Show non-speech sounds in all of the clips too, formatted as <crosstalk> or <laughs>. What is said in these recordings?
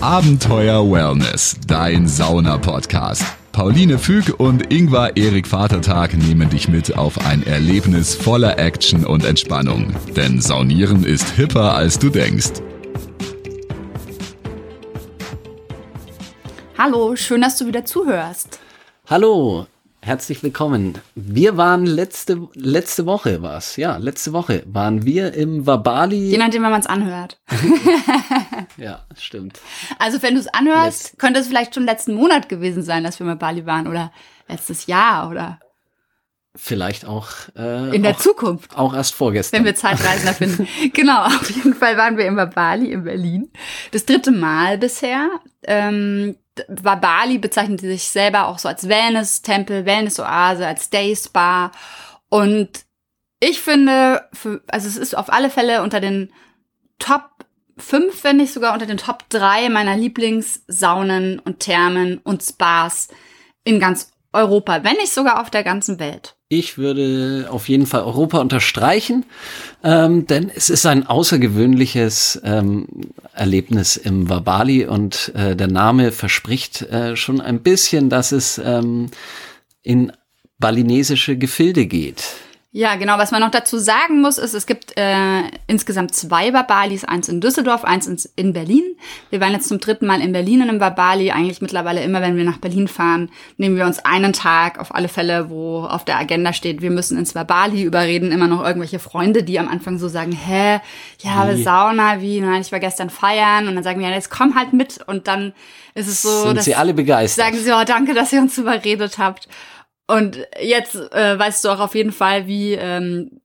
Abenteuer Wellness, dein Sauna-Podcast. Pauline Füg und Ingvar Erik Vatertag nehmen dich mit auf ein Erlebnis voller Action und Entspannung. Denn Saunieren ist hipper, als du denkst. Hallo, schön, dass du wieder zuhörst. Hallo, herzlich willkommen. Wir waren letzte, letzte Woche war's, ja, letzte Woche waren wir im Wabali. Je nachdem, wenn man es anhört. <laughs> ja, stimmt. Also wenn du es anhörst, Letzt- könnte es vielleicht schon letzten Monat gewesen sein, dass wir mal Bali waren oder letztes Jahr oder Vielleicht auch, äh, in der auch, Zukunft. auch erst vorgestern. Wenn wir Zeitreisender finden. <laughs> Genau, auf jeden Fall waren wir immer Bali in Berlin. Das dritte Mal bisher. Ähm, Bali bezeichnet sich selber auch so als Wellness-Tempel, Wellness-Oase, als Day-Spa. Und ich finde, für, also es ist auf alle Fälle unter den Top 5, wenn nicht sogar unter den Top 3 meiner Lieblingssaunen und Thermen und Spas in ganz Europa, wenn nicht sogar auf der ganzen Welt. Ich würde auf jeden Fall Europa unterstreichen, ähm, denn es ist ein außergewöhnliches ähm, Erlebnis im Wabali und äh, der Name verspricht äh, schon ein bisschen, dass es ähm, in balinesische Gefilde geht. Ja, genau. Was man noch dazu sagen muss, ist, es gibt äh, insgesamt zwei Babalis, eins in Düsseldorf, eins in, in Berlin. Wir waren jetzt zum dritten Mal in Berlin in einem Babali. Eigentlich mittlerweile immer, wenn wir nach Berlin fahren, nehmen wir uns einen Tag auf alle Fälle, wo auf der Agenda steht, wir müssen ins Babali überreden. Immer noch irgendwelche Freunde, die am Anfang so sagen, hä, ja, aber Wie? Sauna, wie, nein, ich war gestern feiern. Und dann sagen wir, ja, jetzt komm halt mit. Und dann ist es so, Sind dass sie alle begeistert? sagen sie, oh, danke, dass ihr uns überredet habt. Und jetzt äh, weißt du auch auf jeden Fall, wie, ähm,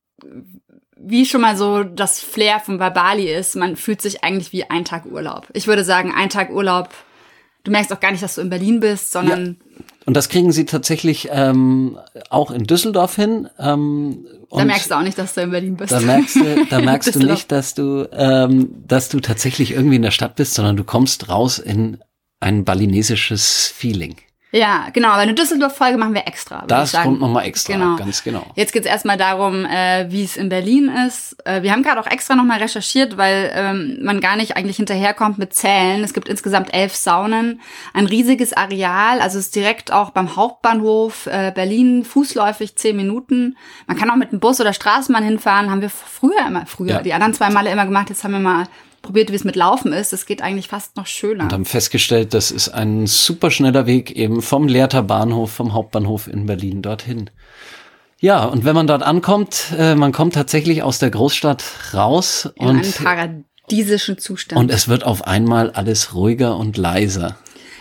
wie schon mal so das Flair von Babali ist. Man fühlt sich eigentlich wie ein Tag Urlaub. Ich würde sagen, ein Tag Urlaub. Du merkst auch gar nicht, dass du in Berlin bist, sondern Und das kriegen sie tatsächlich ähm, auch in Düsseldorf hin. Ähm, da merkst du auch nicht, dass du in Berlin bist. Da merkst du, da <laughs> merkst du nicht, dass du, ähm, dass du tatsächlich irgendwie in der Stadt bist, sondern du kommst raus in ein balinesisches Feeling. Ja, genau. Aber eine Düsseldorf-Folge machen wir extra. Das kommt nochmal extra, Genau. ganz genau. Jetzt geht's erstmal darum, äh, wie es in Berlin ist. Äh, wir haben gerade auch extra nochmal recherchiert, weil ähm, man gar nicht eigentlich hinterherkommt mit Zählen. Es gibt insgesamt elf Saunen, ein riesiges Areal, also es ist direkt auch beim Hauptbahnhof äh, Berlin, fußläufig zehn Minuten. Man kann auch mit dem Bus oder Straßenbahn hinfahren, haben wir früher immer, früher, Ja. die anderen zwei Male immer gemacht, jetzt haben wir mal probiert, wie es mit Laufen ist. Das geht eigentlich fast noch schöner. Und haben festgestellt, das ist ein super schneller Weg eben vom Lehrter Bahnhof, vom Hauptbahnhof in Berlin dorthin. Ja, und wenn man dort ankommt, äh, man kommt tatsächlich aus der Großstadt raus in einem und, paradiesischen Zustand. und es wird auf einmal alles ruhiger und leiser.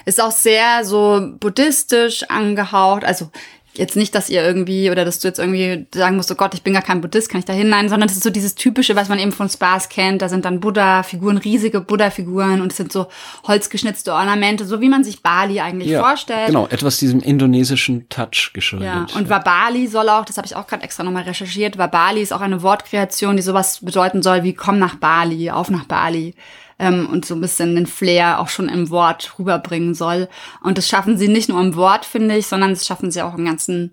Ist auch sehr so buddhistisch angehaucht. Also jetzt nicht, dass ihr irgendwie oder dass du jetzt irgendwie sagen musst, oh Gott, ich bin gar kein Buddhist, kann ich da hin? Nein, sondern es ist so dieses typische, was man eben von Spas kennt. Da sind dann Buddha-Figuren, riesige Buddha-Figuren und es sind so holzgeschnitzte Ornamente, so wie man sich Bali eigentlich vorstellt. Genau, etwas diesem indonesischen Touch geschuldet. Ja, und Wabali soll auch, das habe ich auch gerade extra nochmal recherchiert, Wabali ist auch eine Wortkreation, die sowas bedeuten soll wie komm nach Bali, auf nach Bali. Ähm, und so ein bisschen den Flair auch schon im Wort rüberbringen soll. Und das schaffen sie nicht nur im Wort, finde ich, sondern das schaffen sie auch im ganzen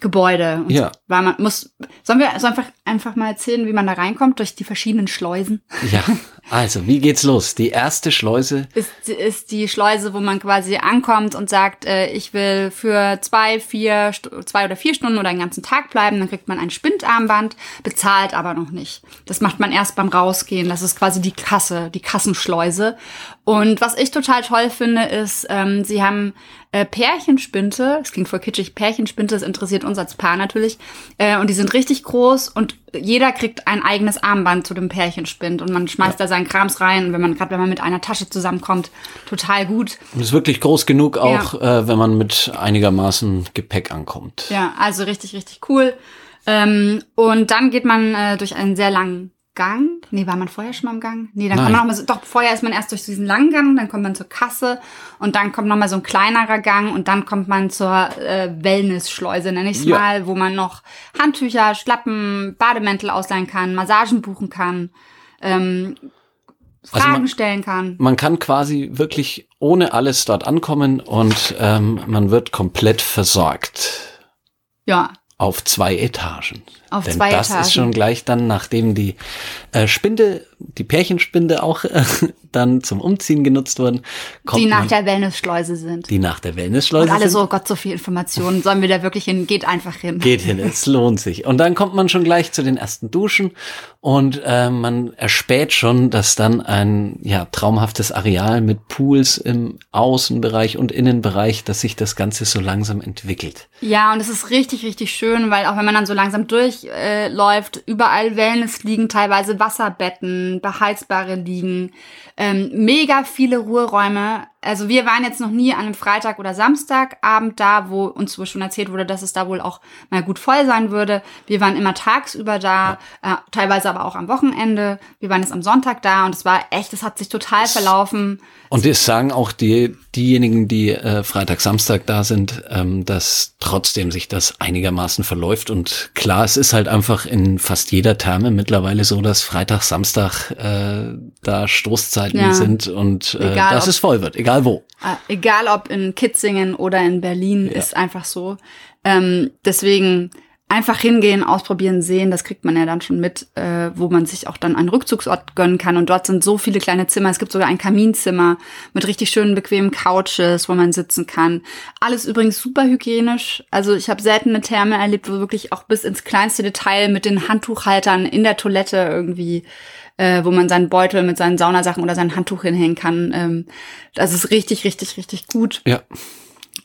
Gebäude. Ja. Weil man muss, sollen wir so einfach, einfach mal erzählen, wie man da reinkommt durch die verschiedenen Schleusen? Ja, also, wie geht's los? Die erste Schleuse. ist, ist die Schleuse, wo man quasi ankommt und sagt, äh, ich will für zwei, vier, zwei oder vier Stunden oder einen ganzen Tag bleiben. Dann kriegt man ein Spindarmband, bezahlt aber noch nicht. Das macht man erst beim Rausgehen. Das ist quasi die Kasse, die Kassenschleuse. Und was ich total toll finde, ist, ähm, sie haben äh, Pärchenspinte. Das klingt voll kitschig. Pärchenspinte, das interessiert uns als Paar natürlich. Äh, und die sind richtig groß und jeder kriegt ein eigenes Armband zu dem Pärchenspind und man schmeißt da seinen Krams rein. Und wenn man gerade, wenn man mit einer Tasche zusammenkommt, total gut. Und ist wirklich groß genug, auch äh, wenn man mit einigermaßen Gepäck ankommt. Ja, also richtig, richtig cool. Ähm, und dann geht man äh, durch einen sehr langen Gang. Nee, war man vorher schon mal im Gang? Nee, dann Nein. kommt man noch mal so, doch, vorher ist man erst durch diesen langen Gang, dann kommt man zur Kasse und dann kommt noch mal so ein kleinerer Gang und dann kommt man zur äh, Wellness-Schleuse, nenne ich es Ja. mal, wo man noch Handtücher, Schlappen, Bademäntel ausleihen kann, Massagen buchen kann, ähm, Also Fragen man- stellen kann. Man kann quasi wirklich ohne alles dort ankommen und ähm, man wird komplett versorgt. Ja, Auf zwei Etagen. Auf Denn zwei das Etagen. ist schon gleich dann, nachdem die äh, Spinde, die Pärchenspinde auch äh, <laughs> dann zum Umziehen genutzt wurden, kommt die nach man, der Wellnessschleuse sind. die nach der Wellnessschleuse Und alle sind. so, oh Gott, so viel Informationen. Sollen wir da wirklich hin? Geht einfach hin. Geht hin, es lohnt sich. Und dann kommt man schon gleich zu den ersten Duschen und äh, man erspäht schon, dass dann ein ja traumhaftes Areal mit Pools im Außenbereich und Innenbereich, dass sich das Ganze so langsam entwickelt. Ja, und es ist richtig, richtig schön, weil auch wenn man dann so langsam durchläuft, äh, läuft, überall Wellness liegen, teilweise Wasserbetten, beheizbare liegen, ähm, mega viele Ruheräume. Also wir waren jetzt noch nie an einem Freitag oder Samstagabend da, wo uns wohl schon erzählt wurde, dass es da wohl auch mal gut voll sein würde. Wir waren immer tagsüber da, äh, teilweise aber auch am Wochenende. Wir waren jetzt am Sonntag da und es war echt, es hat sich total verlaufen. Und es sagen auch die, diejenigen, die äh, Freitag, Samstag da sind, ähm, dass trotzdem sich das einigermaßen verläuft. Und klar, es ist halt einfach in fast jeder Therme mittlerweile so, dass Freitag, Samstag äh, da Stoßzeiten Ja. sind und äh, Egal, dass es voll wird, egal wo. Äh, egal ob in Kitzingen oder in Berlin, ist einfach so. Ähm, deswegen einfach hingehen, ausprobieren, sehen, das kriegt man ja dann schon mit, äh, wo man sich auch dann einen Rückzugsort gönnen kann. Und dort sind so viele kleine Zimmer. Es gibt sogar ein Kaminzimmer mit richtig schönen, bequemen Couches, wo man sitzen kann. Alles übrigens super hygienisch. Also ich habe selten eine Therme erlebt, wo wirklich auch bis ins kleinste Detail mit den Handtuchhaltern in der Toilette irgendwie äh, wo man seinen Beutel mit seinen Saunasachen oder sein Handtuch hinhängen kann. Ähm, das ist richtig, richtig, richtig gut. Ja.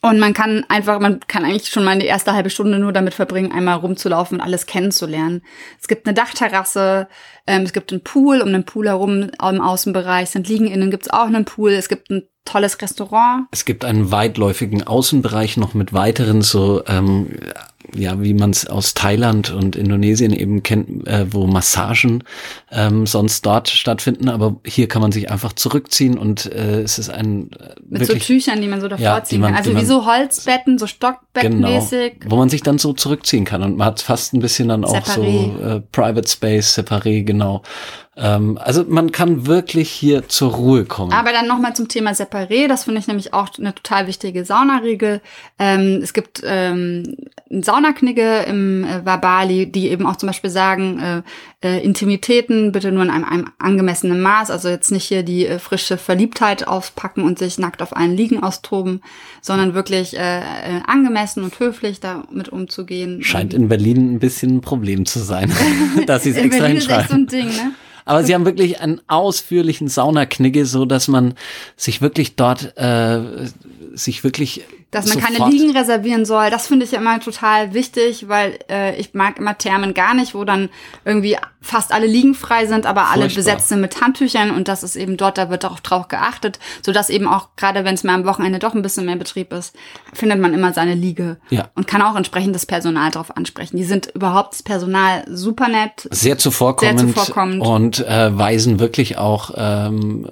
Und man kann einfach, man kann eigentlich schon mal die erste halbe Stunde nur damit verbringen, einmal rumzulaufen und alles kennenzulernen. Es gibt eine Dachterrasse, ähm, es gibt einen Pool, um den Pool herum im Außenbereich sind Liegen innen gibt's auch einen Pool, es gibt ein tolles Restaurant. Es gibt einen weitläufigen Außenbereich noch mit weiteren so, ähm, ja, wie man es aus Thailand und Indonesien eben kennt, äh, wo Massagen ähm, sonst dort stattfinden. Aber hier kann man sich einfach zurückziehen und äh, es ist ein äh, Mit wirklich so Tüchern, die man so davor Ja, ziehen man- kann. Also wie man- so Holzbetten, so Stockbettenmäßig. Genau, wo man sich dann so zurückziehen kann und man hat fast ein bisschen dann auch so äh, Private Space, separé, genau. Ähm, also man kann wirklich hier zur Ruhe kommen. Aber dann nochmal zum Thema Separé. Das finde ich nämlich auch eine total wichtige Saunaregel. Ähm, es gibt ähm, Saunaknigge im äh, Wabali, die eben auch zum Beispiel sagen, äh, äh, Intimitäten bitte nur in einem, einem angemessenen Maß. Also jetzt nicht hier die äh, frische Verliebtheit auspacken und sich nackt auf einen Liegen austoben, sondern wirklich äh, äh, angemessen und höflich damit umzugehen. Scheint in Berlin ein bisschen ein Problem zu sein, <laughs> dass sie es extra Berlin ist echt so hinschreiben. ein Ding, ne? Aber sie haben wirklich einen ausführlichen Saunaknigge, so dass man sich wirklich dort, äh, sich wirklich Dass man keine Liegen reservieren soll, das finde ich ja immer total wichtig, weil äh, ich mag immer Thermen gar nicht, wo dann irgendwie fast alle Liegen frei sind, aber alle Furchtbar. besetzt sind mit Handtüchern und das ist eben dort, da wird auch drauf geachtet, sodass eben auch, gerade wenn es mal am Wochenende doch ein bisschen mehr Betrieb ist, findet man immer seine Liege Ja. und kann auch entsprechend das Personal drauf ansprechen. Die sind überhaupt das Personal super nett. sehr zuvorkommend, Sehr zuvorkommend. und äh, weisen wirklich auch ähm,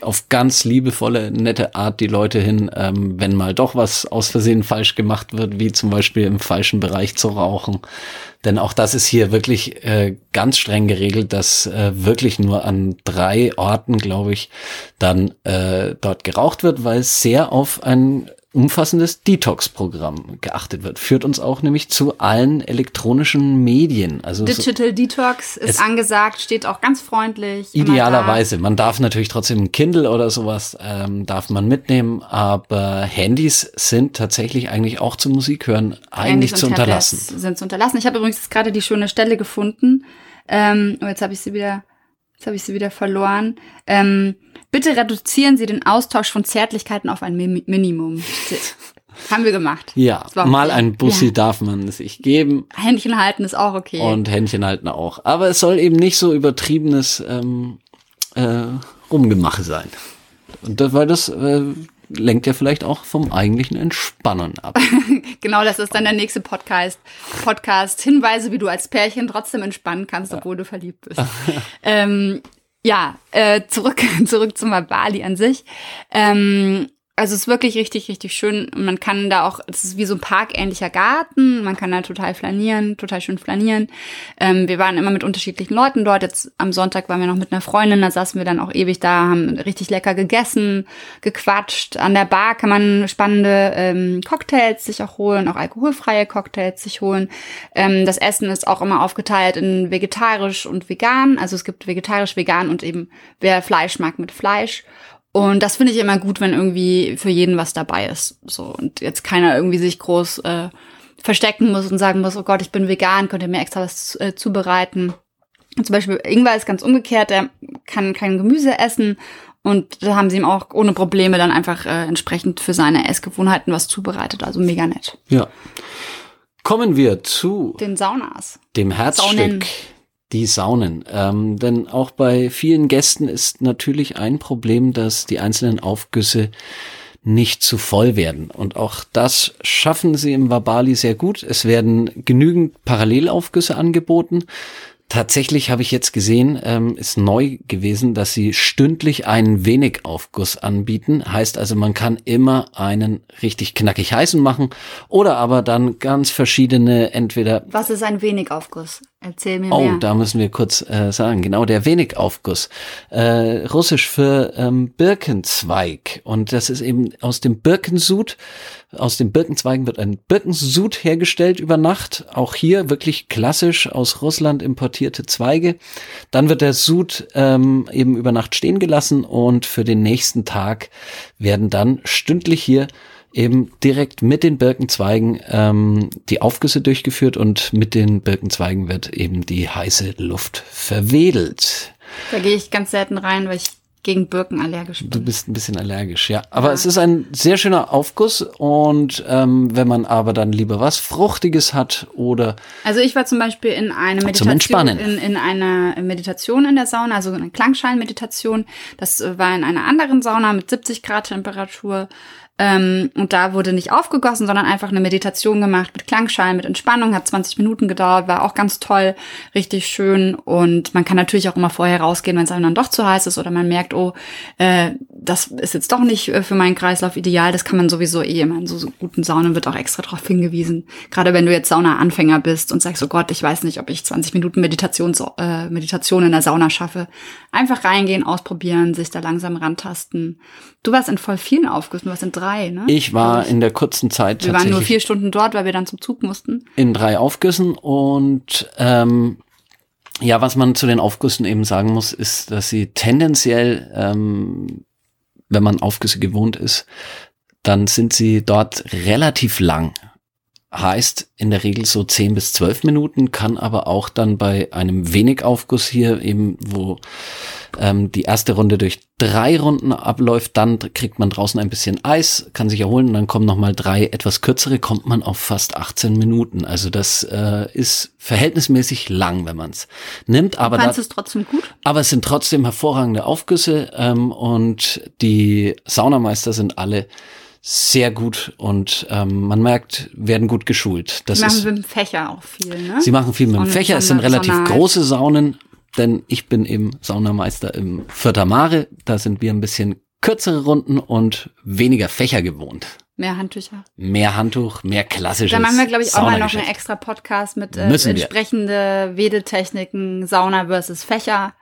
auf ganz liebevolle, nette Art die Leute hin, ähm, wenn mal doch was aus Versehen falsch gemacht wird, wie zum Beispiel im falschen Bereich zu rauchen. Denn auch das ist hier wirklich äh, ganz streng geregelt, dass äh, wirklich nur an drei Orten, glaube ich, dann äh, dort geraucht wird, weil es sehr auf ein umfassendes Detox-Programm geachtet wird. Führt uns auch nämlich zu allen elektronischen Medien. Also so, Digital Detox ist Es- angesagt, steht auch ganz freundlich. Idealerweise. Man darf natürlich trotzdem ein Kindle oder sowas ähm, darf man mitnehmen, aber Handys sind tatsächlich eigentlich auch zum Musik hören eigentlich zu unterlassen. Tablets Sind zu unterlassen. Ich habe übrigens gerade die schöne Stelle gefunden. Ähm, jetzt habe ich sie wieder, jetzt habe ich sie wieder verloren. Ähm, bitte reduzieren Sie den Austausch von Zärtlichkeiten auf ein Mi Minimum. <laughs> Haben wir gemacht. Ja, mal okay. ein Bussi Ja. darf man sich geben Händchen halten ist auch okay. und Händchen halten auch. Aber es soll eben nicht so übertriebenes ähm, äh, Rumgemache sein. Und das, weil das äh, lenkt ja vielleicht auch vom eigentlichen Entspannen ab. <laughs> genau, das ist dann der nächste Podcast. Podcast Hinweise, wie du als Pärchen trotzdem entspannen kannst, obwohl du verliebt bist. <laughs> ähm, ja, äh, zurück, <laughs> zurück zum Bali an sich. Ähm, Also es ist wirklich richtig, richtig schön. Man kann da auch, es ist wie so ein parkähnlicher Garten. Man kann da total flanieren, total schön flanieren. Ähm, wir waren immer mit unterschiedlichen Leuten dort. Jetzt am Sonntag waren wir noch mit einer Freundin, da saßen wir dann auch ewig da, haben richtig lecker gegessen, gequatscht. An der Bar kann man spannende ähm, Cocktails sich auch holen, auch alkoholfreie Cocktails sich holen. Ähm, das Essen ist auch immer aufgeteilt in vegetarisch und vegan. Also es gibt vegetarisch, vegan und eben wer Fleisch mag mit Fleisch. Und das finde ich immer gut, wenn irgendwie für jeden was dabei ist. So und jetzt keiner irgendwie sich groß äh, verstecken muss und sagen muss, oh Gott, ich bin vegan, könnt ihr mir extra was äh, zubereiten. Und zum Beispiel Ingwer ist ganz umgekehrt, der kann kein Gemüse essen und da haben sie ihm auch ohne Probleme dann einfach äh, entsprechend für seine Essgewohnheiten was zubereitet. Also mega nett. Ja. Kommen wir zu Den Saunas. dem Herzstück. Saunen. Die Saunen. Ähm, denn auch bei vielen Gästen ist natürlich ein Problem, dass die einzelnen Aufgüsse nicht zu voll werden. Und auch das schaffen sie im Wabali sehr gut. Es werden genügend Parallelaufgüsse angeboten. Tatsächlich habe ich jetzt gesehen, ähm, ist neu gewesen, dass sie stündlich einen Wenigaufguss anbieten. Heißt also, man kann immer einen richtig knackig heißen machen oder aber dann ganz verschiedene, entweder Was ist ein Wenigaufguss? Erzähl mir Oh, mehr. da müssen wir kurz äh, sagen, genau, der Wenigaufguss. Äh, Russisch für ähm, Birkenzweig. Und das ist eben aus dem Birkensud, aus den Birkenzweigen wird ein Birkensud hergestellt über Nacht. Auch hier wirklich klassisch aus Russland importierte Zweige. Dann wird der Sud ähm, eben über Nacht stehen gelassen und für den nächsten Tag werden dann stündlich hier eben direkt mit den Birkenzweigen ähm, die Aufgüsse durchgeführt und mit den Birkenzweigen wird eben die heiße Luft verwedelt. Da gehe ich ganz selten rein, weil ich gegen Birken allergisch Du bin. bist ein bisschen allergisch, ja. Aber Ja. es ist ein sehr schöner Aufguss und ähm, wenn man aber dann lieber was Fruchtiges hat oder Also ich war zum Beispiel in eine Zum Meditation, in, in einer Meditation in der Sauna, also eine Klangschalenmeditation. Das äh, war in einer anderen Sauna mit 70 Grad Temperatur. Ähm, und da wurde nicht aufgegossen, sondern einfach eine Meditation gemacht mit Klangschalen, mit Entspannung, hat 20 Minuten gedauert, war auch ganz toll, richtig schön. Und man kann natürlich auch immer vorher rausgehen, wenn es einem dann doch zu heiß ist oder man merkt, oh, äh, das ist jetzt doch nicht äh, für meinen Kreislauf ideal. Das kann man sowieso eh immer in so, so guten Saunen wird auch extra darauf hingewiesen. Gerade wenn du jetzt Sauna-Anfänger bist und sagst, oh Gott, ich weiß nicht, ob ich 20 Minuten Meditation, äh, Meditation in der Sauna schaffe. Einfach reingehen, ausprobieren, sich da langsam rantasten. Du warst in voll vielen Aufgüssen, du warst in drei, ne? ich war in der kurzen Zeit Wir waren nur vier Stunden dort, weil wir dann zum Zug mussten. in drei Aufgüssen und ähm, ja, was man zu den Aufgüssen eben sagen muss, ist, dass sie tendenziell, ähm, wenn man Aufgüsse gewohnt ist, dann sind sie dort relativ lang. Heißt in der Regel so 10 bis 12 Minuten, kann aber auch dann bei einem wenig Aufguss hier eben, wo ähm, die erste Runde durch drei Runden abläuft, dann kriegt man draußen ein bisschen Eis, kann sich erholen und dann kommen nochmal drei etwas kürzere, kommt man auf fast 18 Minuten. Also das äh, ist verhältnismäßig lang, wenn man es nimmt. Aber du es trotzdem gut? aber es sind trotzdem hervorragende Aufgüsse ähm, und die Saunameister sind alle sehr gut und ähm, man merkt, werden gut geschult. Das Die machen ist, mit dem Fächer auch viel, ne? sie machen viel mit dem Fächer. Es sind relativ Sonnenheit. große Saunen, denn ich bin eben Saunameister im Vierter Mare. Da sind wir ein bisschen kürzere Runden und weniger Fächer gewohnt. Mehr Handtücher. Mehr Handtuch, mehr klassisches. Da machen wir, glaube ich, auch mal noch einen extra Podcast mit äh, wir. entsprechende Wedeltechniken, Sauna versus Fächer.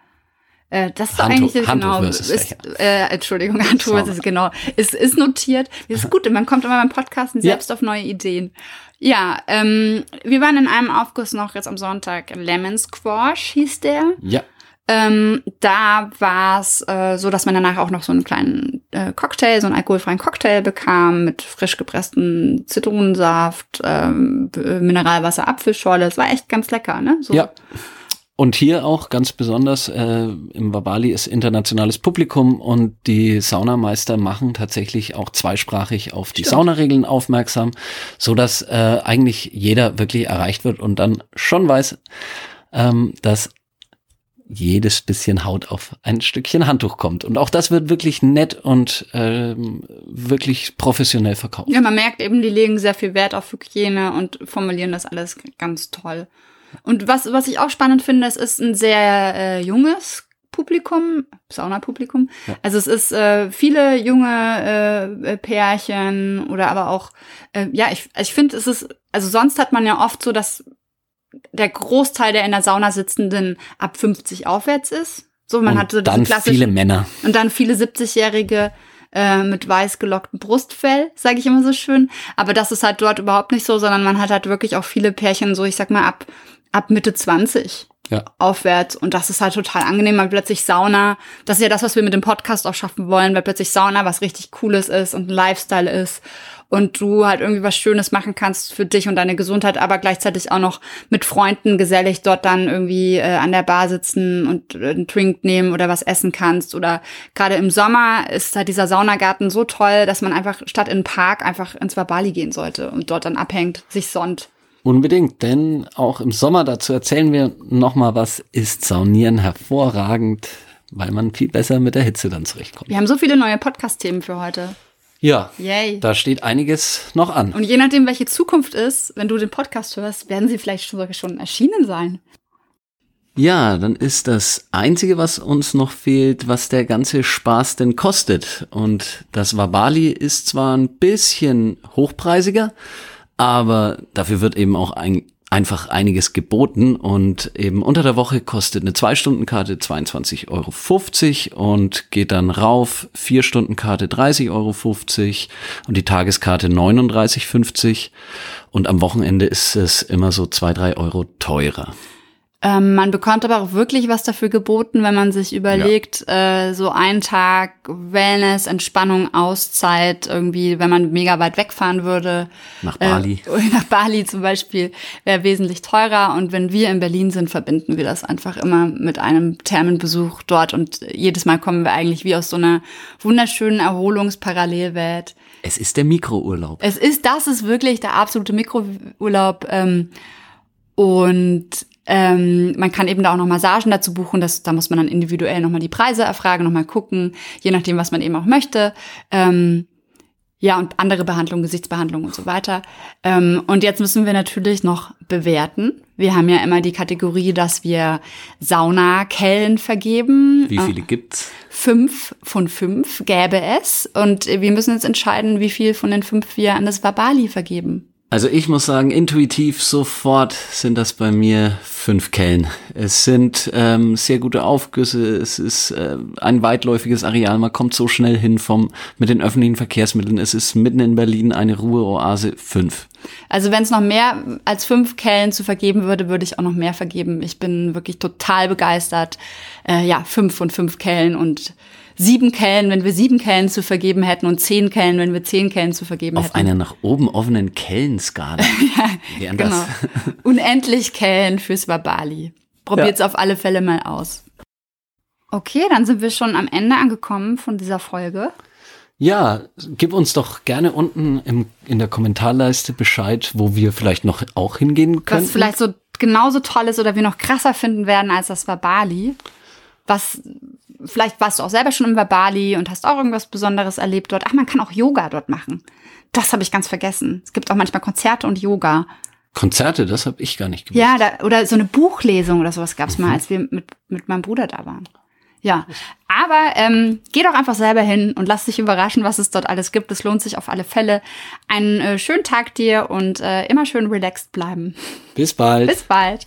Äh, das ist Handtuch- eigentlich Handtuch genau. Ist, äh, Entschuldigung, Handtuch versus genau. Ist, ist notiert. Das ist gut, man kommt immer beim Podcasten Ja. selbst auf neue Ideen. Ja, ähm, wir waren in einem Aufguss noch jetzt am Sonntag. Lemon Squash hieß der. Ja, Ähm, da war es äh, so, dass man danach auch noch so einen kleinen äh, Cocktail, so einen alkoholfreien Cocktail bekam mit frisch gepresstem Zitronensaft, ähm, Mineralwasser, Apfelschorle. Das war echt ganz lecker, ne? So. ja. Und hier auch ganz besonders äh, im Wabali ist internationales Publikum und die Saunameister machen tatsächlich auch zweisprachig auf die Stimmt. Saunaregeln aufmerksam, so dass äh, eigentlich jeder wirklich erreicht wird und dann schon weiß, ähm, dass jedes bisschen Haut auf ein Stückchen Handtuch kommt. Und auch das wird wirklich nett und ähm, wirklich professionell verkauft. Ja, man merkt eben, die legen sehr viel Wert auf Hygiene und formulieren das alles ganz toll. Und was, was ich auch spannend finde, es ist ein sehr äh, junges Publikum, Saunapublikum. Ja. Also es ist äh, viele junge äh, Pärchen oder aber auch, äh, ja, ich, ich finde, es ist, also sonst hat man ja oft so, dass der Großteil der in der Sauna sitzenden ab 50 aufwärts ist. So, man und hat so dann viele Männer. Und dann viele 70-Jährige äh, mit weiß gelocktem Brustfell, sage ich immer so schön. Aber das ist halt dort überhaupt nicht so, sondern man hat halt wirklich auch viele Pärchen, so ich sag mal ab, ab Mitte 20 ja. aufwärts. Und das ist halt total angenehm, weil plötzlich Sauna, das ist ja das, was wir mit dem Podcast auch schaffen wollen, weil plötzlich Sauna was richtig Cooles ist und ein Lifestyle ist und du halt irgendwie was Schönes machen kannst für dich und deine Gesundheit, aber gleichzeitig auch noch mit Freunden gesellig dort dann irgendwie äh, an der Bar sitzen und äh, einen Drink nehmen oder was essen kannst. Oder gerade im Sommer ist halt dieser Saunagarten so toll, dass man einfach statt in den Park einfach ins Wabali gehen sollte und dort dann abhängt, sich sonnt. Unbedingt, denn auch im Sommer dazu erzählen wir nochmal, was ist Saunieren hervorragend, weil man viel besser mit der Hitze dann zurechtkommt. Wir haben so viele neue Podcast-Themen für heute. Ja, Yay. da steht einiges noch an. Und je nachdem, welche Zukunft ist, wenn du den Podcast hörst, werden sie vielleicht sogar schon erschienen sein. Ja, dann ist das Einzige, was uns noch fehlt, was der ganze Spaß denn kostet. Und das Wabali ist zwar ein bisschen hochpreisiger, aber dafür wird eben auch ein einfach einiges geboten und eben unter der Woche kostet eine Zwei-Stunden-Karte 22,50 Euro und geht dann rauf, Vier-Stunden-Karte 30,50 Euro und die Tageskarte 39,50 und am Wochenende ist es immer so zwei, drei Euro teurer. Ähm, man bekommt aber auch wirklich was dafür geboten, wenn man sich überlegt, ja. äh, so einen Tag Wellness, Entspannung, Auszeit, irgendwie, wenn man mega weit wegfahren würde. Nach Bali. Äh, <laughs> nach Bali zum Beispiel, wäre wesentlich teurer. Und wenn wir in Berlin sind, verbinden wir das einfach immer mit einem Thermenbesuch dort. Und jedes Mal kommen wir eigentlich wie aus so einer wunderschönen Erholungsparallelwelt. Es ist der Mikrourlaub. Es ist, das ist wirklich der absolute Mikrourlaub. Ähm, und ähm, man kann eben da auch noch Massagen dazu buchen. Das, da muss man dann individuell nochmal die Preise erfragen, nochmal gucken, je nachdem, was man eben auch möchte. Ähm, ja, und andere Behandlungen, Gesichtsbehandlungen und so weiter. Ähm, und jetzt müssen wir natürlich noch bewerten. Wir haben ja immer die Kategorie, dass wir Saunakellen vergeben. Wie viele gibt's? Fünf von fünf gäbe es. Und wir müssen jetzt entscheiden, wie viel von den fünf wir an das Wabali vergeben. Also ich muss sagen, intuitiv sofort sind das bei mir fünf Kellen. Es sind ähm, sehr gute Aufgüsse, es ist äh, ein weitläufiges Areal, man kommt so schnell hin vom mit den öffentlichen Verkehrsmitteln. Es ist mitten in Berlin eine Ruheoase fünf. Also wenn es noch mehr als fünf Kellen zu vergeben würde, würde ich auch noch mehr vergeben. Ich bin wirklich total begeistert. Äh, ja, fünf von fünf Kellen und sieben Kellen, wenn wir sieben Kellen zu vergeben hätten und zehn Kellen, wenn wir zehn Kellen zu vergeben Auf hätten. Auf einer nach oben offenen Kellenskala. <laughs> ja, genau. Unendlich Kellen fürs Wabali. Probiert's ja. auf alle Fälle mal aus. Okay, dann sind wir schon am Ende angekommen von dieser Folge. Ja, gib uns doch gerne unten im, in der Kommentarleiste Bescheid, wo wir vielleicht noch auch hingehen können. Was vielleicht so genauso toll ist oder wir noch krasser finden werden als das Wabali. Was vielleicht warst du auch selber schon im Verbali und hast auch irgendwas Besonderes erlebt dort. Ach, man kann auch Yoga dort machen. Das habe ich ganz vergessen. Es gibt auch manchmal Konzerte und Yoga. Konzerte, das habe ich gar nicht gewusst. Ja, da, oder so eine Buchlesung oder sowas gab es mhm. mal, als wir mit, mit meinem Bruder da waren. Ja, aber ähm, geh doch einfach selber hin und lass dich überraschen, was es dort alles gibt. Es lohnt sich auf alle Fälle. Einen äh, schönen Tag dir und äh, immer schön relaxed bleiben. Bis bald. Bis bald.